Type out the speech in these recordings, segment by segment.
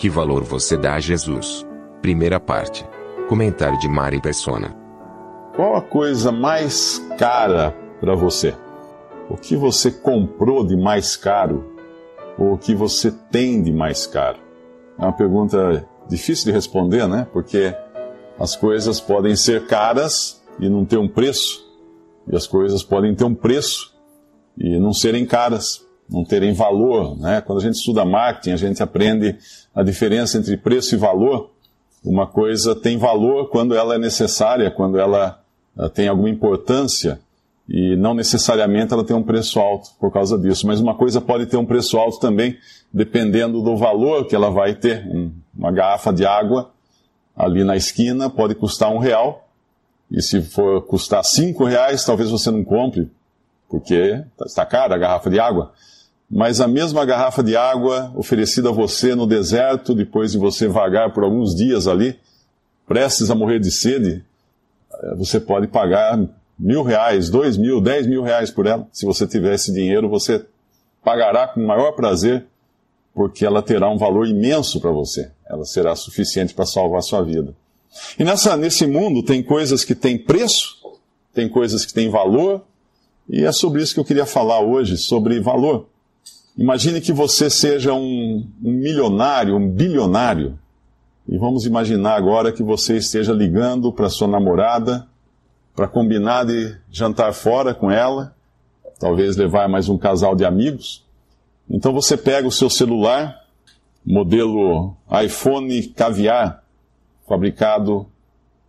Que valor você dá a Jesus? Primeira parte. Comentário de Mari Persona. Qual a coisa mais cara para você? O que você comprou de mais caro? Ou o que você tem de mais caro? É uma pergunta difícil de responder, né? Porque as coisas podem ser caras e não ter um preço, e as coisas podem ter um preço e não serem caras, não terem valor, né? Quando a gente estuda marketing, a gente aprende a diferença entre preço e valor. Uma coisa tem valor quando ela é necessária, quando ela ela tem alguma importância e não necessariamente ela tem um preço alto por causa disso. Mas uma coisa pode ter um preço alto também, dependendo do valor que ela vai ter. Um- Uma garrafa de água ali na esquina pode custar um real e se for custar cinco reais, talvez você não compre porque está cara a garrafa de água. Mas a mesma garrafa de água oferecida a você no deserto, depois de você vagar por alguns dias ali, prestes a morrer de sede, eh, você pode pagar mil reais, dois mil, dez mil reais por ela. Se você tiver esse dinheiro, você pagará com o maior prazer, porque ela terá um valor imenso para você. Ela será suficiente para salvar a sua vida. E nessa, nesse mundo tem coisas que têm preço, tem coisas que têm valor, e é sobre isso que eu queria falar hoje, sobre valor. Imagine que você seja um, um milionário, um bilionário, e vamos imaginar agora que você esteja ligando para sua namorada para combinar de jantar fora com ela, talvez levar mais um casal de amigos. Então você pega o seu celular, modelo iPhone Caviar, fabricado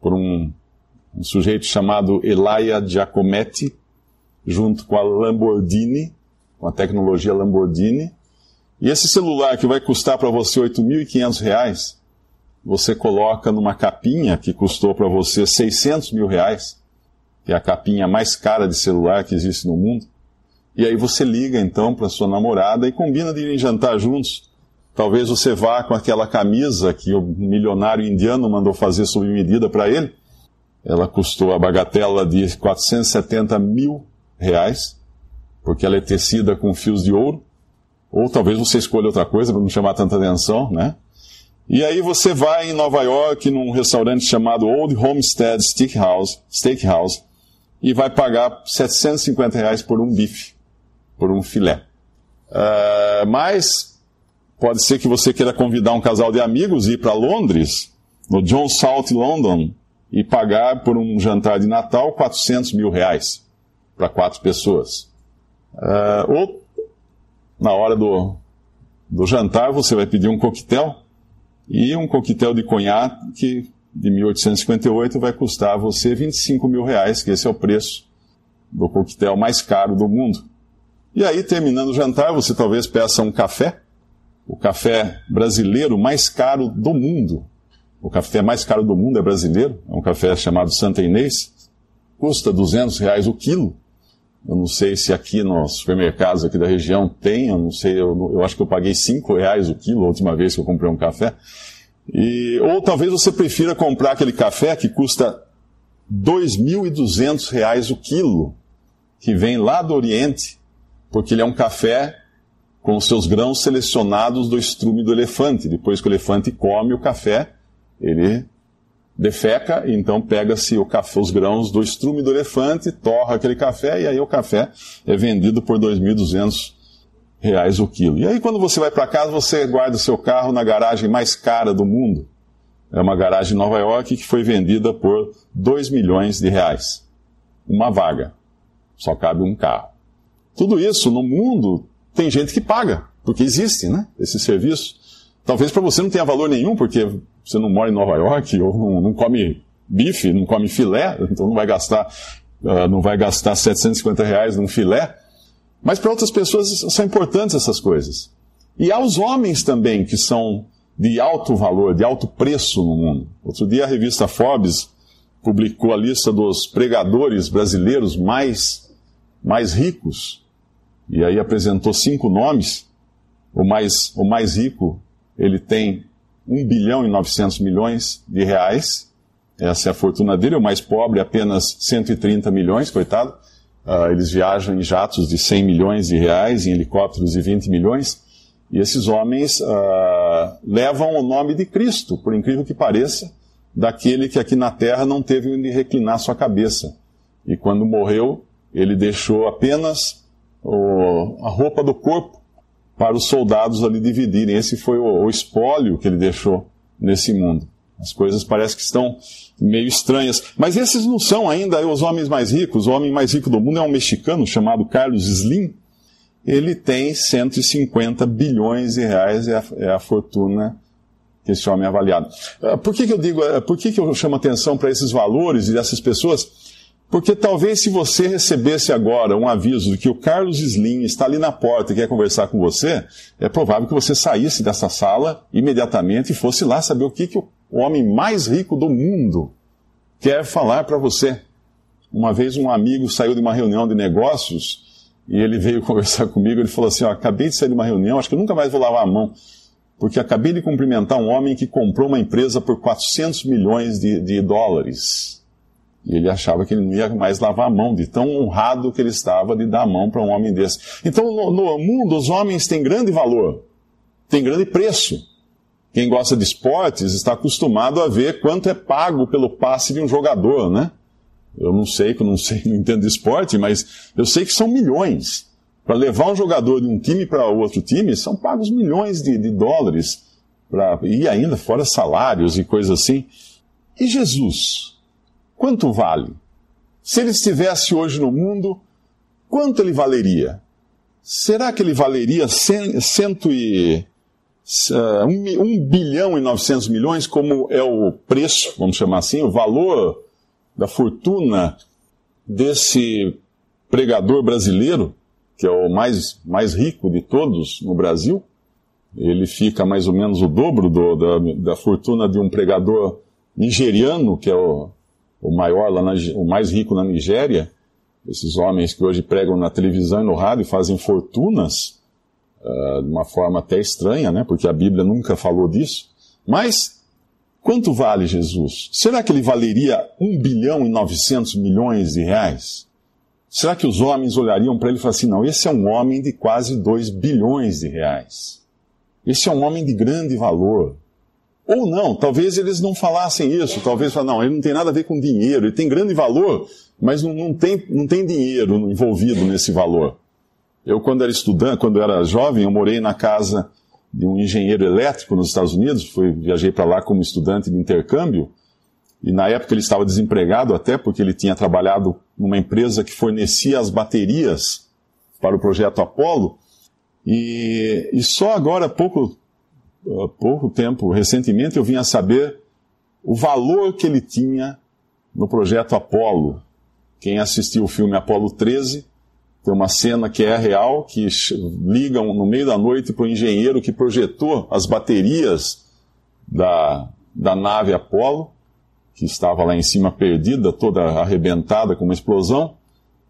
por um, um sujeito chamado Elia Giacometti, junto com a Lamborghini, com a tecnologia Lamborghini. E esse celular que vai custar para você 8.500 reais, você coloca numa capinha que custou para você 600 mil reais, que é a capinha mais cara de celular que existe no mundo. E aí você liga então para sua namorada e combina de irem jantar juntos. Talvez você vá com aquela camisa que o milionário indiano mandou fazer sob medida para ele. Ela custou a bagatela de 470 mil reais, porque ela é tecida com fios de ouro. Ou talvez você escolha outra coisa para não chamar tanta atenção, né? E aí você vai em Nova York num restaurante chamado Old Homestead Steakhouse, Steakhouse e vai pagar 750 reais por um bife, por um filé. Uh, mas pode ser que você queira convidar um casal de amigos e ir para Londres, no John South London, e pagar por um jantar de Natal 400 mil reais para quatro pessoas. Uh, ou na hora do, do jantar você vai pedir um coquetel e um coquetel de conhaque de 1858 vai custar a você 25 mil reais, que esse é o preço do coquetel mais caro do mundo. E aí, terminando o jantar, você talvez peça um café, o café brasileiro mais caro do mundo. O café mais caro do mundo é brasileiro, é um café chamado Santa Inês, custa 200 reais o quilo. Eu não sei se aqui nos supermercados aqui da região tem, eu não sei, eu, eu acho que eu paguei 5 reais o quilo a última vez que eu comprei um café. E, ou talvez você prefira comprar aquele café que custa 2.200 reais o quilo, que vem lá do Oriente, porque ele é um café com seus grãos selecionados do estrume do elefante. Depois que o elefante come o café, ele defeca, então pega-se os grãos do estrume do elefante, torra aquele café, e aí o café é vendido por 2.200 reais o quilo. E aí quando você vai para casa, você guarda o seu carro na garagem mais cara do mundo. É uma garagem em Nova York que foi vendida por 2 milhões de reais. Uma vaga. Só cabe um carro. Tudo isso no mundo tem gente que paga, porque existe, né? Esse serviço. Talvez para você não tenha valor nenhum, porque você não mora em Nova York, ou não, come bife, não come filé, então não vai gastar, uh, não vai gastar 750 reais num filé. Mas para outras pessoas são importantes essas coisas. E há os homens também que são de alto valor, de alto preço no mundo. Outro dia a revista Forbes publicou a lista dos pregadores brasileiros mais, mais ricos. E aí apresentou cinco nomes. O mais, o mais rico, ele tem 1 bilhão e 900 milhões de reais. Essa é a fortuna dele. O mais pobre, apenas 130 milhões, coitado. Uh, eles viajam em jatos de 100 milhões de reais, em helicópteros de 20 milhões. E esses homens uh, levam o nome de Cristo, por incrível que pareça, daquele que aqui na terra não teve onde reclinar sua cabeça. E quando morreu, ele deixou apenas o, a roupa do corpo para os soldados ali dividirem. Esse foi o, o espólio que ele deixou nesse mundo. As coisas parecem que estão meio estranhas. Mas esses não são ainda os homens mais ricos. O homem mais rico do mundo é um mexicano chamado Carlos Slim. Ele tem 150 bilhões de reais, é a, é a fortuna que esse homem é avaliado. Ah, por que, que eu digo, ah, por que, que eu chamo atenção para esses valores e dessas pessoas? Porque talvez se você recebesse agora um aviso de que o Carlos Slim está ali na porta e quer conversar com você, é provável que você saísse dessa sala imediatamente e fosse lá saber o que, que o homem mais rico do mundo quer falar para você. Uma vez um amigo saiu de uma reunião de negócios e ele veio conversar comigo. Ele falou assim: acabei de sair de uma reunião, acho que nunca mais vou lavar a mão, porque acabei de cumprimentar um homem que comprou uma empresa por 400 milhões de, de dólares. E ele achava que ele não ia mais lavar a mão, de tão honrado que ele estava de dar a mão para um homem desse. Então, no, no mundo, os homens têm grande valor, têm grande preço. Quem gosta de esportes está acostumado a ver quanto é pago pelo passe de um jogador, né? Eu não sei, que eu não sei, não entendo de esporte, mas eu sei que são milhões. Para levar um jogador de um time para outro time, são pagos milhões de, de dólares. Pra, e ainda fora salários e coisas assim. E Jesus? Quanto vale? Se ele estivesse hoje no mundo, quanto ele valeria? Será que ele valeria cento e, uh, um, um bilhão e 900 milhões, como é o preço, vamos chamar assim, o valor da fortuna desse pregador brasileiro, que é o mais, mais rico de todos no Brasil? Ele fica mais ou menos o dobro do, da, da fortuna de um pregador nigeriano, que é o o maior lá o mais rico na Nigéria, esses homens que hoje pregam na televisão e no rádio fazem fortunas uh, de uma forma até estranha, né? Porque a Bíblia nunca falou disso. Mas quanto vale Jesus? Será que ele valeria 1 bilhão e 900 milhões de reais? Será que os homens olhariam para ele e falariam assim: não, esse é um homem de quase 2 bilhões de reais. Esse é um homem de grande valor. Ou não, talvez eles não falassem isso, talvez falassem, não, ele não tem nada a ver com dinheiro, ele tem grande valor, mas não, não, tem, não tem dinheiro envolvido nesse valor. Eu, quando era estudante, quando era jovem, eu morei na casa de um engenheiro elétrico nos Estados Unidos, fui, viajei para lá como estudante de intercâmbio, e na época ele estava desempregado até porque ele tinha trabalhado numa empresa que fornecia as baterias para o projeto Apollo, e, e só agora, pouco há pouco tempo, recentemente, eu vim a saber o valor que ele tinha no projeto Apollo. Quem assistiu o filme Apollo 13, tem uma cena que é real, que ligam no meio da noite para o engenheiro que projetou as baterias da, da nave Apollo, que estava lá em cima perdida, toda arrebentada com uma explosão.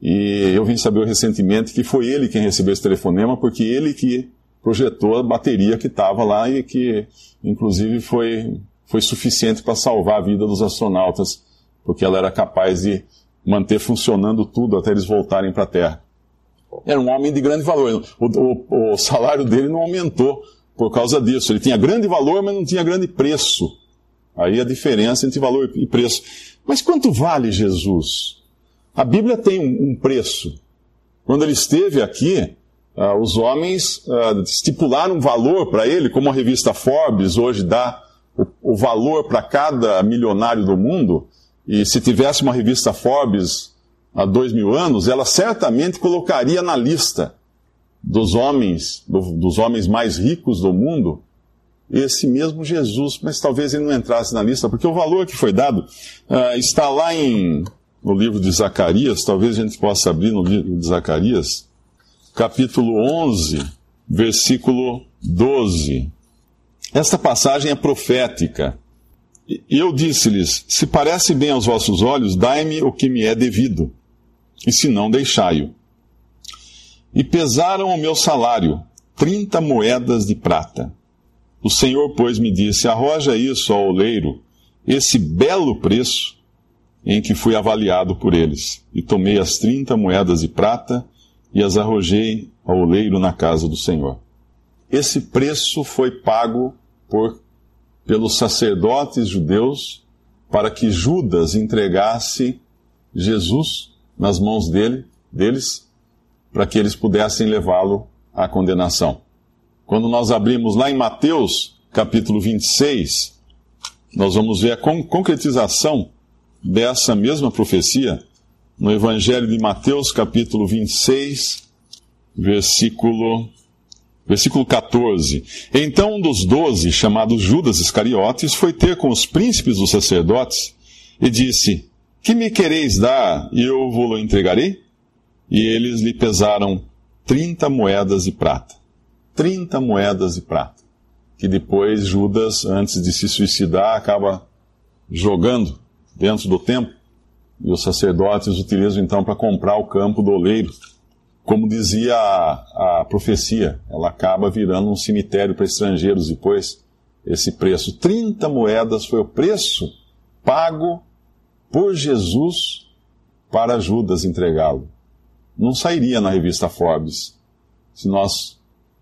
E eu vim saber recentemente que foi ele quem recebeu esse telefonema, porque ele que projetou a bateria que estava lá e que, inclusive, foi, foi suficiente para salvar a vida dos astronautas, porque ela era capaz de manter funcionando tudo até eles voltarem para a Terra. Era um homem de grande valor. O, o, o, salário dele não aumentou por causa disso. Ele tinha grande valor, mas não tinha grande preço. Aí a diferença entre valor e preço. Mas quanto vale Jesus? A Bíblia tem um, um preço. Quando ele esteve aqui, Uh, os homens uh, estipularam um valor para ele, como a revista Forbes hoje dá o, o valor para cada milionário do mundo, e se tivesse uma revista Forbes há dois mil anos, ela certamente colocaria na lista dos homens, do, dos homens mais ricos do mundo, esse mesmo Jesus, mas talvez ele não entrasse na lista, porque o valor que foi dado uh, está lá em, no livro de Zacarias, talvez a gente possa abrir no livro de Zacarias, capítulo 11, versículo 12. Esta passagem é profética. Eu disse-lhes: Se parece bem aos vossos olhos, dai-me o que me é devido, e se não, deixai-o. E pesaram o meu salário, trinta moedas de prata. O Senhor, pois, me disse: Arroja isso ao oleiro, esse belo preço em que fui avaliado por eles. E tomei as trinta moedas de prata e as arrojei ao oleiro na casa do Senhor. Esse preço foi pago por, pelos sacerdotes judeus para que Judas entregasse Jesus nas mãos dele, deles, para que eles pudessem levá-lo à condenação. Quando nós abrimos lá em Mateus, capítulo 26, nós vamos ver a concretização dessa mesma profecia no Evangelho de Mateus, capítulo 26, versículo, versículo 14. Então um dos doze, chamado Judas Iscariotes, foi ter com os príncipes dos sacerdotes e disse: Que me quereis dar e eu vou-lo entregarei? E eles lhe pesaram trinta moedas de prata. Trinta moedas de prata. Que depois Judas, antes de se suicidar, acaba jogando dentro do templo. E os sacerdotes utilizam então para comprar o campo do oleiro. Como dizia a, a profecia, ela acaba virando um cemitério para estrangeiros depois. Esse preço, 30 moedas, foi o preço pago por Jesus para Judas entregá-lo. Não sairia na revista Forbes se nós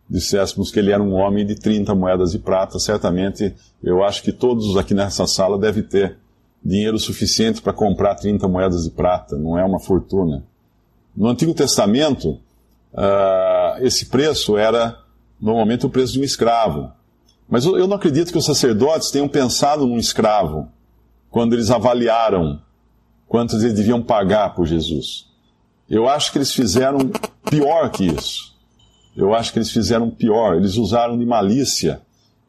disséssemos que ele era um homem de 30 moedas de prata. Certamente, eu acho que todos aqui nessa sala devem ter dinheiro suficiente para comprar 30 moedas de prata, não é uma fortuna. No Antigo Testamento, uh, esse preço era normalmente o preço de um escravo. Mas eu não acredito que os sacerdotes tenham pensado num escravo quando eles avaliaram quantos eles deviam pagar por Jesus. Eu acho que eles fizeram pior que isso. Eu acho que eles fizeram pior. Eles usaram de malícia,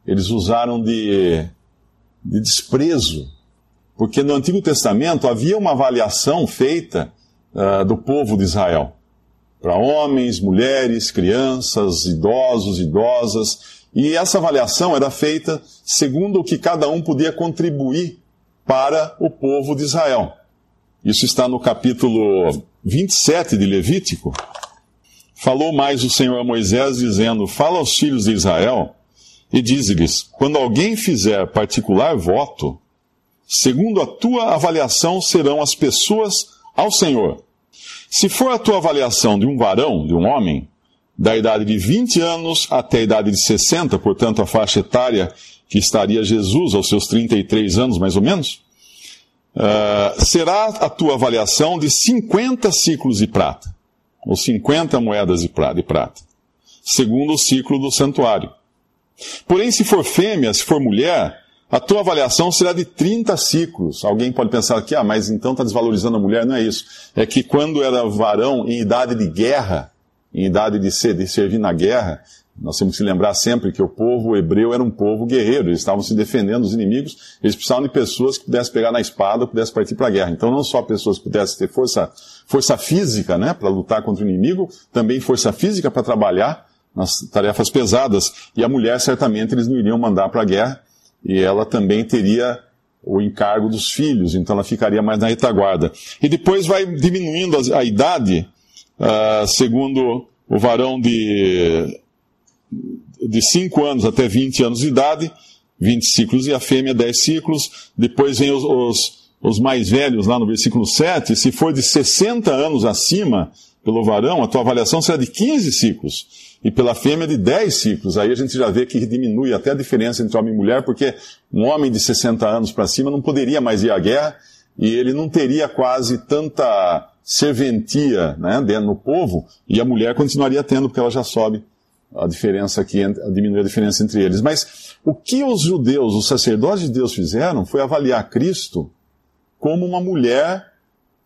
eles usaram de, de desprezo porque no Antigo Testamento havia uma avaliação feita uh, do povo de Israel. Para homens, mulheres, crianças, idosos, idosas. E essa avaliação era feita segundo o que cada um podia contribuir para o povo de Israel. Isso está no capítulo 27 de Levítico. Falou mais o Senhor a Moisés, dizendo: Fala aos filhos de Israel e dize-lhes: Quando alguém fizer particular voto, segundo a tua avaliação serão as pessoas ao Senhor. Se for a tua avaliação de um varão, de um homem, da idade de 20 anos até a idade de 60, portanto a faixa etária que estaria Jesus aos seus 33 anos mais ou menos, uh, será a tua avaliação de 50 ciclos de prata, ou 50 moedas de prata, segundo o ciclo do santuário. Porém, se for fêmea, se for mulher, a tua avaliação será de 30 ciclos. Alguém pode pensar que, ah, mas então está desvalorizando a mulher. Não é isso. É que quando era varão em idade de guerra, em idade de, ser, de servir na guerra, nós temos que lembrar sempre que o povo hebreu era um povo guerreiro, eles estavam se defendendo dos inimigos, eles precisavam de pessoas que pudessem pegar na espada, pudessem partir para a guerra. Então não só pessoas que pudessem ter força, força física, né, para lutar contra o inimigo, também força física para trabalhar nas tarefas pesadas. E a mulher certamente eles não iriam mandar para a guerra, e ela também teria o encargo dos filhos, então ela ficaria mais na retaguarda. E depois vai diminuindo a, idade, uh, segundo o varão de, de 5 anos até 20 anos de idade, 20 ciclos, e a fêmea 10 ciclos. Depois vem os, os, os mais velhos, lá no versículo 7, se for de 60 anos acima, pelo varão, a tua avaliação será de 15 ciclos e pela fêmea de 10 ciclos. Aí a gente já vê que diminui até a diferença entre homem e mulher, porque um homem de 60 anos para cima não poderia mais ir à guerra e ele não teria quase tanta serventia né, no povo, e a mulher continuaria tendo, porque ela já sobe a diferença aqui, diminui a diferença entre eles. Mas o que os judeus, os sacerdotes de Deus fizeram foi avaliar Cristo como uma mulher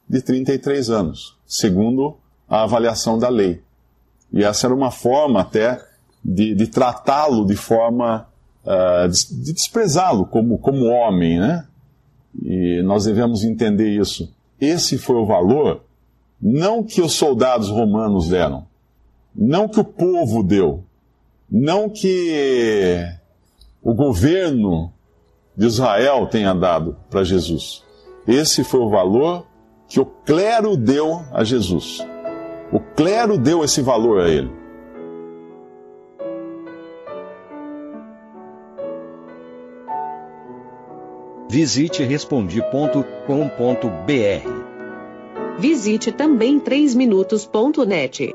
de 33 anos, segundo a avaliação da lei. E essa era uma forma até de, de tratá-lo de forma uh, de, de desprezá-lo como, como homem, né? E nós devemos entender isso. Esse foi o valor, não que os soldados romanos deram, não que o povo deu, Não que o governo de Israel tenha dado para Jesus. Esse foi o valor que o clero deu a Jesus. O clero deu esse valor a ele. Visite respondi.com.br. Visite também 3minutos.net.